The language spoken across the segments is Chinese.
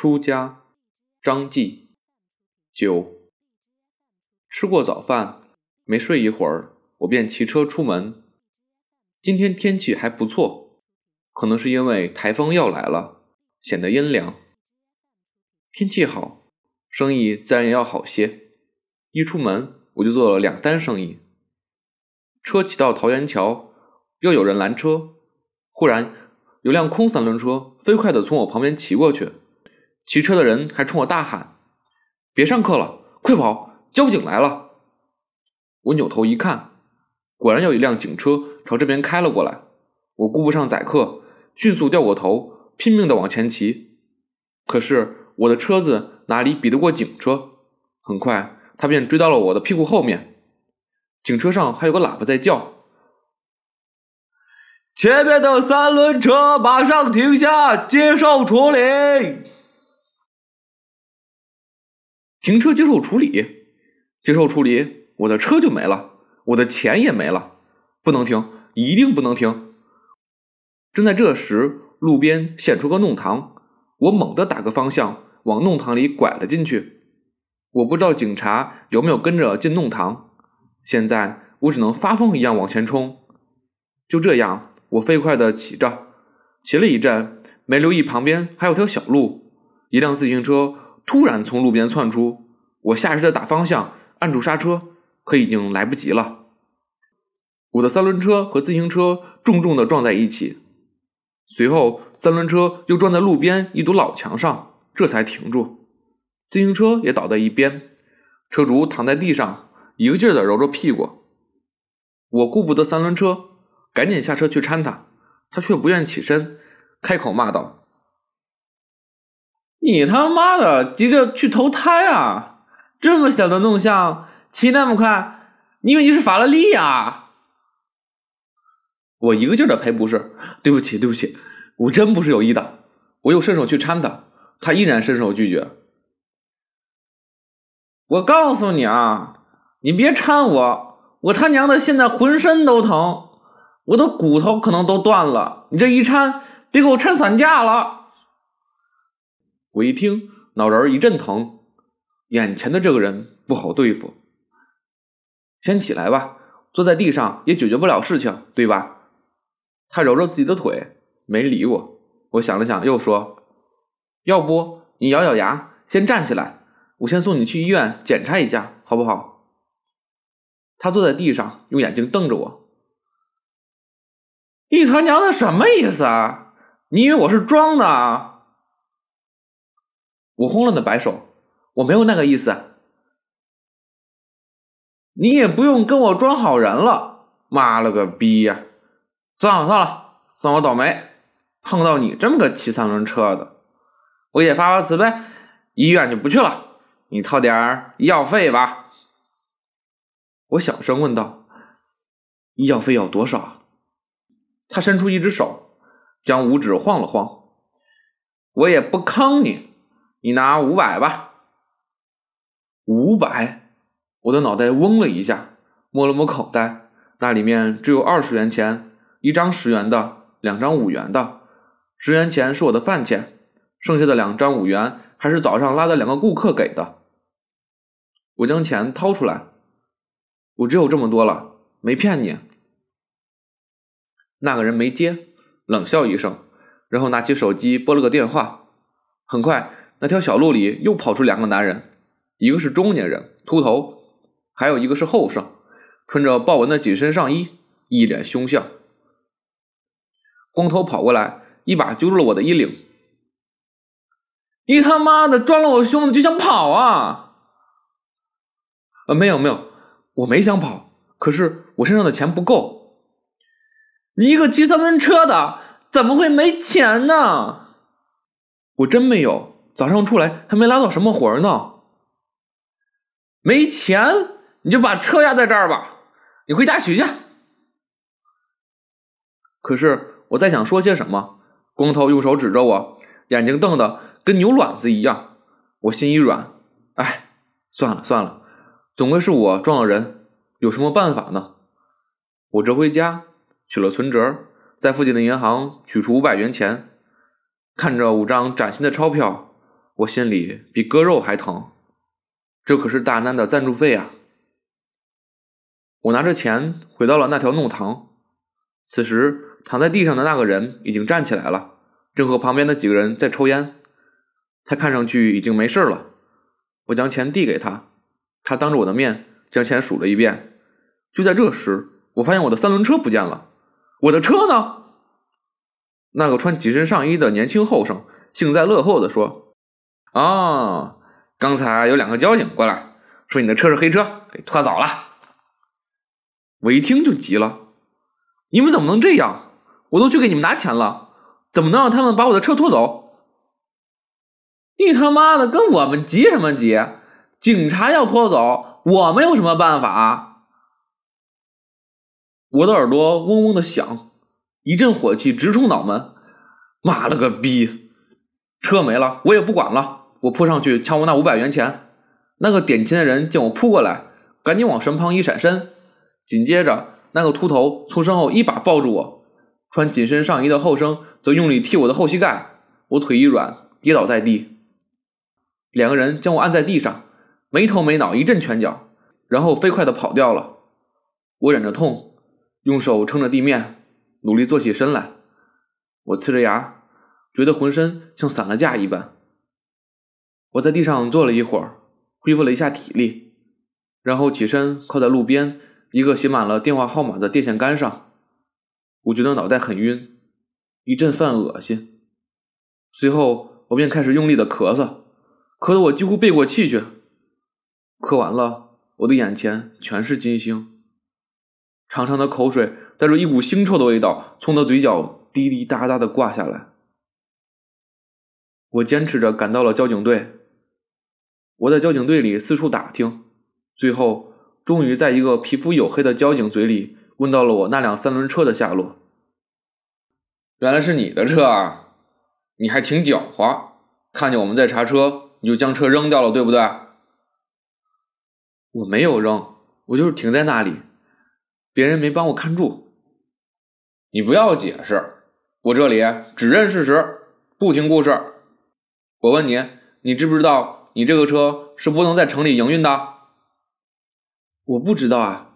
出家，张继。九。吃过早饭，没睡一会儿，我便骑车出门。今天天气还不错，可能是因为台风要来了，显得阴凉。天气好，生意自然也要好些。一出门，我就做了两单生意。车骑到桃园桥，又有人拦车，忽然有辆空三轮车飞快地从我旁边骑过去。骑车的人还冲我大喊：“别上课了，快跑！交警来了！”我扭头一看，果然有一辆警车朝这边开了过来。我顾不上载客，迅速掉过头，拼命地往前骑。可是我的车子哪里比得过警车？很快，他便追到了我的屁股后面。警车上还有个喇叭在叫：“前面的三轮车马上停下，接受处理。”停车接受处理，接受处理，我的车就没了，我的钱也没了，不能停，一定不能停。正在这时，路边现出个弄堂，我猛地打个方向，往弄堂里拐了进去。我不知道警察有没有跟着进弄堂，现在我只能发疯一样往前冲。就这样，我飞快地骑着，骑了一阵，没留意旁边还有条小路，一辆自行车。突然从路边窜出，我下意识的打方向，按住刹车，可已经来不及了。我的三轮车和自行车重重的撞在一起，随后三轮车又撞在路边一堵老墙上，这才停住。自行车也倒在一边，车主躺在地上，一个劲儿的揉着屁股。我顾不得三轮车，赶紧下车去搀他，他却不愿起身，开口骂道。你他妈的急着去投胎啊！这么小的弄像，骑那么快，你以为你是法拉利呀？我一个劲儿的赔不是，对不起，对不起，我真不是有意的。我又伸手去搀他，他依然伸手拒绝。我告诉你啊，你别搀我，我他娘的现在浑身都疼，我的骨头可能都断了。你这一搀，别给我搀散架了。我一听，脑仁一阵疼，眼前的这个人不好对付。先起来吧，坐在地上也解决不了事情，对吧？他揉揉自己的腿，没理我。我想了想，又说：“要不你咬咬牙，先站起来，我先送你去医院检查一下，好不好？”他坐在地上，用眼睛瞪着我。一他娘的什么意思啊？你以为我是装的啊？我慌乱的摆手，我没有那个意思。你也不用跟我装好人了，妈了个逼呀！算了算了，算我倒霉，碰到你这么个骑三轮车的，我也发发慈悲，医院就不去了，你掏点医药费吧。我小声问道：“医药费要多少？”他伸出一只手，将五指晃了晃。我也不坑你。你拿五百吧，五百，我的脑袋嗡了一下，摸了摸口袋，那里面只有二十元钱，一张十元的，两张五元的，十元钱是我的饭钱，剩下的两张五元还是早上拉的两个顾客给的。我将钱掏出来，我只有这么多了，没骗你。那个人没接，冷笑一声，然后拿起手机拨了个电话，很快。那条小路里又跑出两个男人，一个是中年人，秃头，还有一个是后生，穿着豹纹的紧身上衣，一脸凶相。光头跑过来，一把揪住了我的衣领：“你他妈的撞了我胸子就想跑啊？”“呃，没有没有，我没想跑，可是我身上的钱不够。”“你一个骑三轮车的，怎么会没钱呢？”“我真没有。”早上出来还没拉到什么活呢，没钱你就把车压在这儿吧，你回家取去。可是我在想说些什么，光头用手指着我，眼睛瞪得跟牛卵子一样。我心一软，哎，算了算了，总归是我撞了人，有什么办法呢？我折回家取了存折，在附近的银行取出五百元钱，看着五张崭新的钞票。我心里比割肉还疼。这可是大难的赞助费啊！我拿着钱回到了那条弄堂。此时躺在地上的那个人已经站起来了，正和旁边的几个人在抽烟。他看上去已经没事了。我将钱递给他，他当着我的面将钱数了一遍。就在这时，我发现我的三轮车不见了。我的车呢？那个穿紧身上衣的年轻后生幸灾乐祸地说：“啊，刚才有两个交警过来，说你的车是黑车，给拖走了。”我一听就急了：“你们怎么能这样？我都去给你们拿钱了，怎么能让他们把我的车拖走？”你他妈的跟我们急什么急？警察要拖走，我们有什么办法？我的耳朵嗡嗡的响，一阵火气直冲脑门。妈了个逼！车没了，我也不管了，我扑上去抢我那五百元钱。那个点钱的人见我扑过来，赶紧往身旁一闪身。紧接着，那个秃头从身后一把抱住我，穿紧身上衣的后生则用力踢我的后膝盖，我腿一软，跌倒在地。两个人将我按在地上，没头没脑一阵拳脚，然后飞快的跑掉了。我忍着痛，用手撑着地面，努力坐起身来。我呲着牙，觉得浑身像散了架一般。我在地上坐了一会儿，恢复了一下体力，然后起身靠在路边一个写满了电话号码的电线杆上。我觉得脑袋很晕，一阵犯恶心。随后我便开始用力的咳嗽。咳得我几乎背过气去，咳完了，我的眼前全是金星，长长的口水带着一股腥臭的味道从我的嘴角滴滴答答的挂下来。我坚持着赶到了交警队，我在交警队里四处打听，最后终于在一个皮肤黝黑的交警嘴里问到了我那辆三轮车的下落。原来是你的车啊，你还挺狡猾，看见我们在查车。你就将车扔掉了，对不对？我没有扔，我就是停在那里，别人没帮我看住。你不要解释，我这里只认事实，不听故事。我问你，你知不知道你这个车是不能在城里营运的？我不知道啊。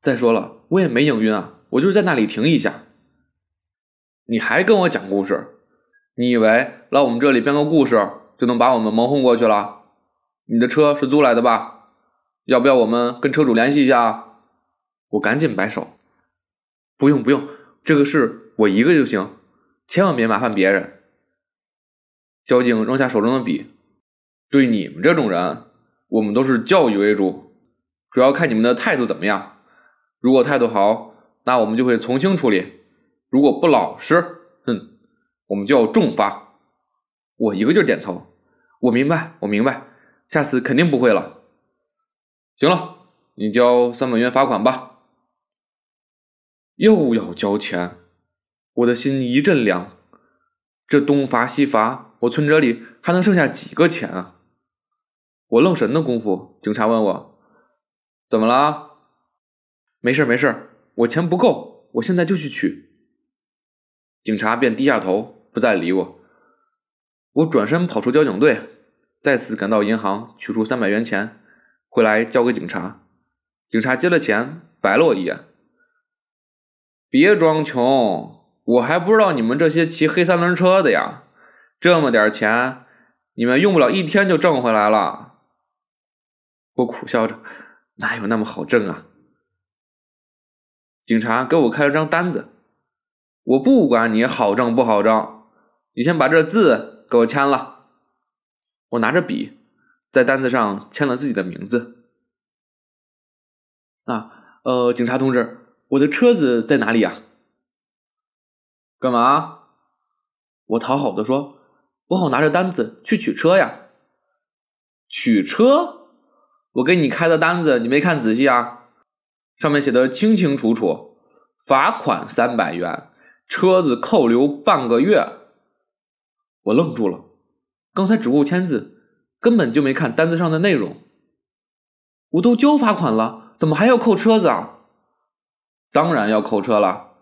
再说了，我也没营运啊，我就是在那里停一下。你还跟我讲故事？你以为来我们这里编个故事？就能把我们蒙混过去了。你的车是租来的吧？要不要我们跟车主联系一下？我赶紧摆手，不用不用，这个事我一个就行，千万别麻烦别人。交警扔下手中的笔，对你们这种人，我们都是教育为主，主要看你们的态度怎么样。如果态度好，那我们就会从轻处理；如果不老实，哼，我们就要重罚。我一个劲儿点头，我明白，我明白，下次肯定不会了。行了，你交三百元罚款吧。又要交钱，我的心一阵凉。这东罚西罚，我存折里还能剩下几个钱啊？我愣神的功夫，警察问我怎么了？没事没事，我钱不够，我现在就去取。警察便低下头，不再理我。我转身跑出交警队，再次赶到银行取出三百元钱，回来交给警察。警察接了钱，白了我一眼：“别装穷，我还不知道你们这些骑黑三轮车的呀，这么点钱，你们用不了一天就挣回来了。”我苦笑着：“哪有那么好挣啊？”警察给我开了张单子，我不管你好挣不好挣，你先把这字。给我签了，我拿着笔在单子上签了自己的名字。啊，呃，警察同志，我的车子在哪里呀？干嘛？我讨好的说，我好拿着单子去取车呀。取车？我给你开的单子你没看仔细啊？上面写的清清楚楚，罚款三百元，车子扣留半个月。我愣住了，刚才只顾签字，根本就没看单子上的内容。我都交罚款了，怎么还要扣车子啊？当然要扣车了，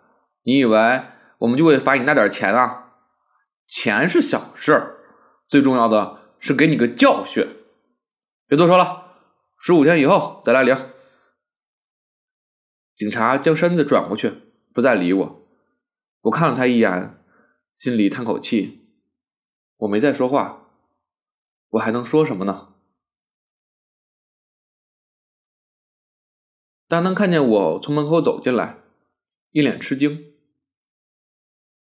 你以为我们就会罚你那点钱啊？钱是小事，最重要的是给你个教训。别多说了，十五天以后再来领。警察将身子转过去，不再理我。我看了他一眼，心里叹口气。我没再说话，我还能说什么呢？大能看见我从门口走进来，一脸吃惊。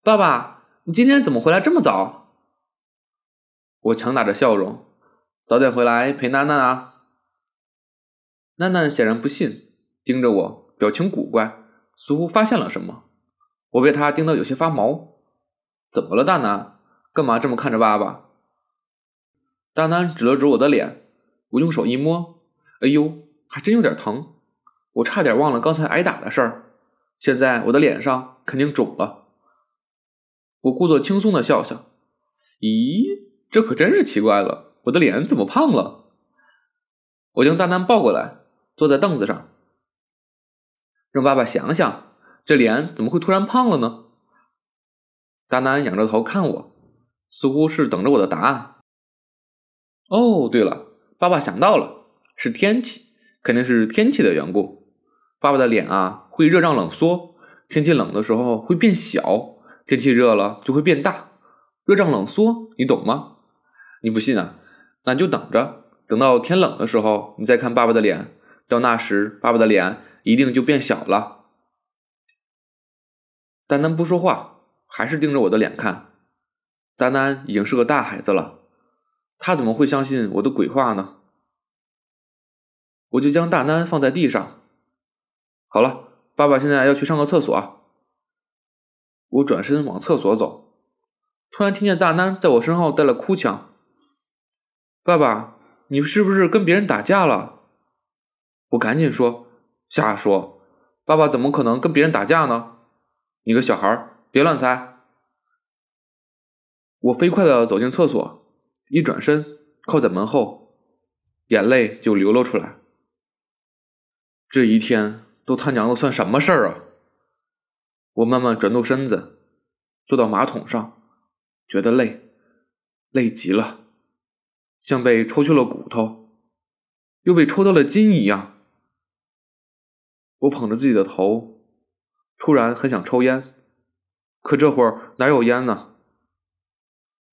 爸爸，你今天怎么回来这么早？我强打着笑容，早点回来陪楠楠啊。楠楠显然不信，盯着我，表情古怪，似乎发现了什么。我被他盯得有些发毛。怎么了，大楠？干嘛这么看着爸爸？大楠指了指我的脸，我用手一摸，哎呦，还真有点疼。我差点忘了刚才挨打的事儿，现在我的脸上肯定肿了。我故作轻松的笑笑，咦，这可真是奇怪了，我的脸怎么胖了？我将大南抱过来，坐在凳子上，让爸爸想想，这脸怎么会突然胖了呢？大南仰着头看我，似乎是等着我的答案。哦，对了，爸爸想到了，是天气，肯定是天气的缘故。爸爸的脸啊，会热胀冷缩，天气冷的时候会变小，天气热了就会变大。热胀冷缩，你懂吗？你不信啊？那你就等着，等到天冷的时候，你再看爸爸的脸，到那时爸爸的脸一定就变小了。丹丹不说话，还是盯着我的脸看。丹丹已经是个大孩子了，他怎么会相信我的鬼话呢？我就将大丹放在地上。好了，爸爸现在要去上个厕所。我转身往厕所走，突然听见大丹在我身后带了哭腔：“爸爸，你是不是跟别人打架了？”我赶紧说：“瞎说，爸爸怎么可能跟别人打架呢？你个小孩别乱猜。”我飞快的走进厕所，一转身靠在门后，眼泪就流了出来。这一天。都他娘的算什么事儿啊！我慢慢转动身子，坐到马桶上，觉得累，累极了，像被抽去了骨头，又被抽到了筋一样。我捧着自己的头，突然很想抽烟，可这会儿哪有烟呢？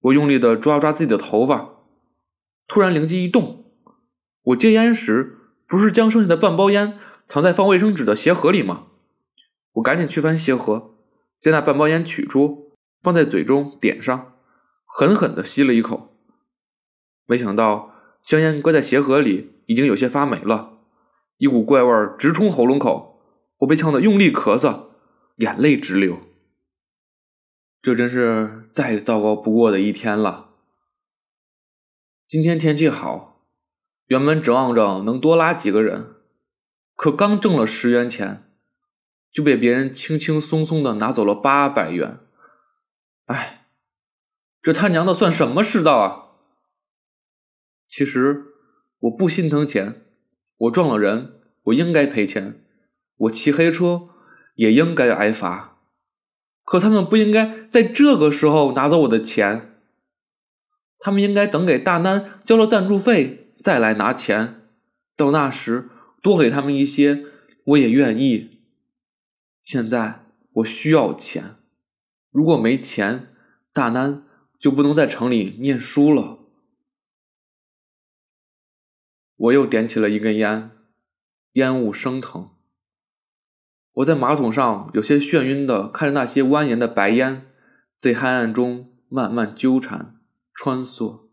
我用力的抓抓自己的头发，突然灵机一动，我戒烟时不是将剩下的半包烟。藏在放卫生纸的鞋盒里吗？我赶紧去翻鞋盒，将那半包烟取出，放在嘴中点上，狠狠地吸了一口。没想到香烟搁在鞋盒里已经有些发霉了，一股怪味直冲喉咙口，我被呛得用力咳嗽，眼泪直流。这真是再糟糕不过的一天了。今天天气好，原本指望着能多拉几个人。可刚挣了十元钱，就被别人轻轻松松的拿走了八百元。哎，这他娘的算什么世道啊！其实我不心疼钱，我撞了人，我应该赔钱；我骑黑车也应该挨罚。可他们不应该在这个时候拿走我的钱，他们应该等给大南交了赞助费再来拿钱。到那时。多给他们一些，我也愿意。现在我需要钱，如果没钱，大南就不能在城里念书了。我又点起了一根烟，烟雾升腾。我在马桶上有些眩晕的看着那些蜿蜒的白烟，在黑暗中慢慢纠缠穿梭。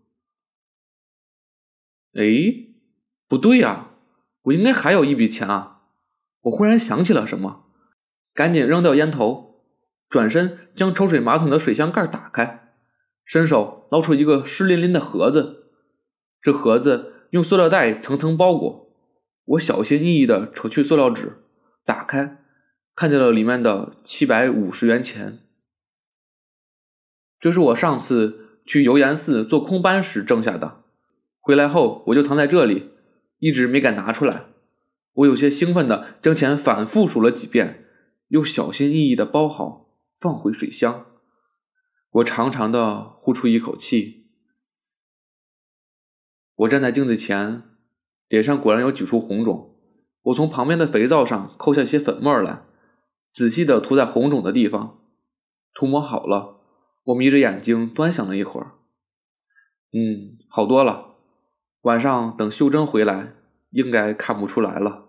哎，不对呀！我应该还有一笔钱啊！我忽然想起了什么，赶紧扔掉烟头，转身将抽水马桶的水箱盖打开，伸手捞出一个湿淋淋的盒子。这盒子用塑料袋层层包裹，我小心翼翼地扯去塑料纸，打开，看见了里面的七百五十元钱。这是我上次去油盐寺做空班时挣下的，回来后我就藏在这里。一直没敢拿出来，我有些兴奋的将钱反复数了几遍，又小心翼翼的包好，放回水箱。我长长的呼出一口气。我站在镜子前，脸上果然有几处红肿。我从旁边的肥皂上抠下些粉末来，仔细的涂在红肿的地方。涂抹好了，我眯着眼睛端详了一会儿。嗯，好多了。晚上等秀珍回来，应该看不出来了。